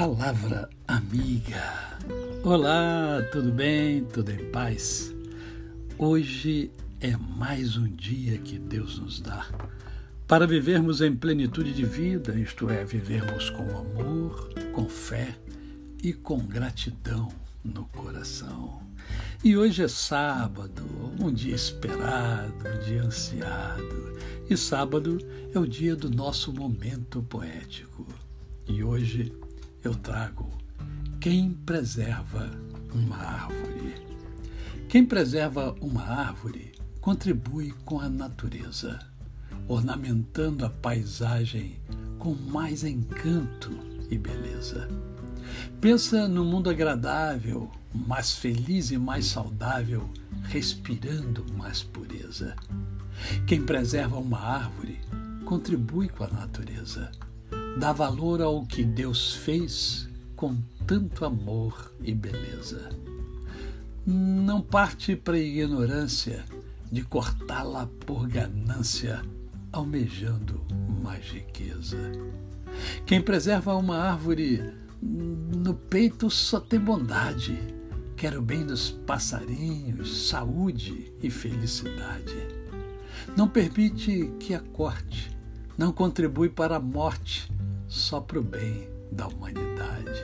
Palavra amiga. Olá, tudo bem? Tudo em paz? Hoje é mais um dia que Deus nos dá para vivermos em plenitude de vida, isto é, vivermos com amor, com fé e com gratidão no coração. E hoje é sábado, um dia esperado, um dia ansiado. E sábado é o dia do nosso momento poético. E hoje eu trago quem preserva uma árvore. Quem preserva uma árvore contribui com a natureza, ornamentando a paisagem com mais encanto e beleza. Pensa no mundo agradável, mais feliz e mais saudável, respirando mais pureza. Quem preserva uma árvore contribui com a natureza, dá valor ao que Deus fez com tanto amor e beleza. Não parte para a ignorância de cortá-la por ganância, almejando mais riqueza. Quem preserva uma árvore no peito só tem bondade. Quer o bem dos passarinhos, saúde e felicidade. Não permite que a corte, não contribui para a morte, só para o bem da humanidade.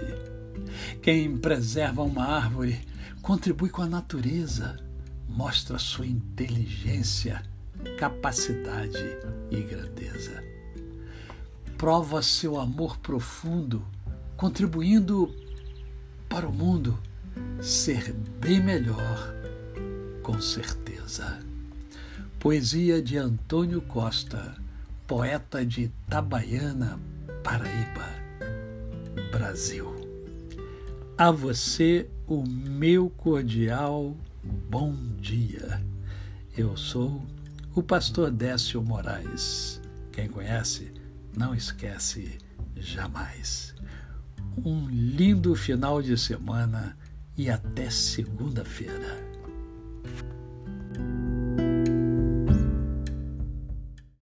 Quem preserva uma árvore contribui com a natureza, mostra sua inteligência, capacidade e grandeza. Prova seu amor profundo contribuindo para o mundo ser bem melhor, com certeza. Poesia de Antônio Costa, poeta de Itabaiana, Paraíba, Brasil. A você o meu cordial bom dia. Eu sou o pastor Décio Moraes. Quem conhece, não esquece jamais um lindo final de semana e até segunda-feira.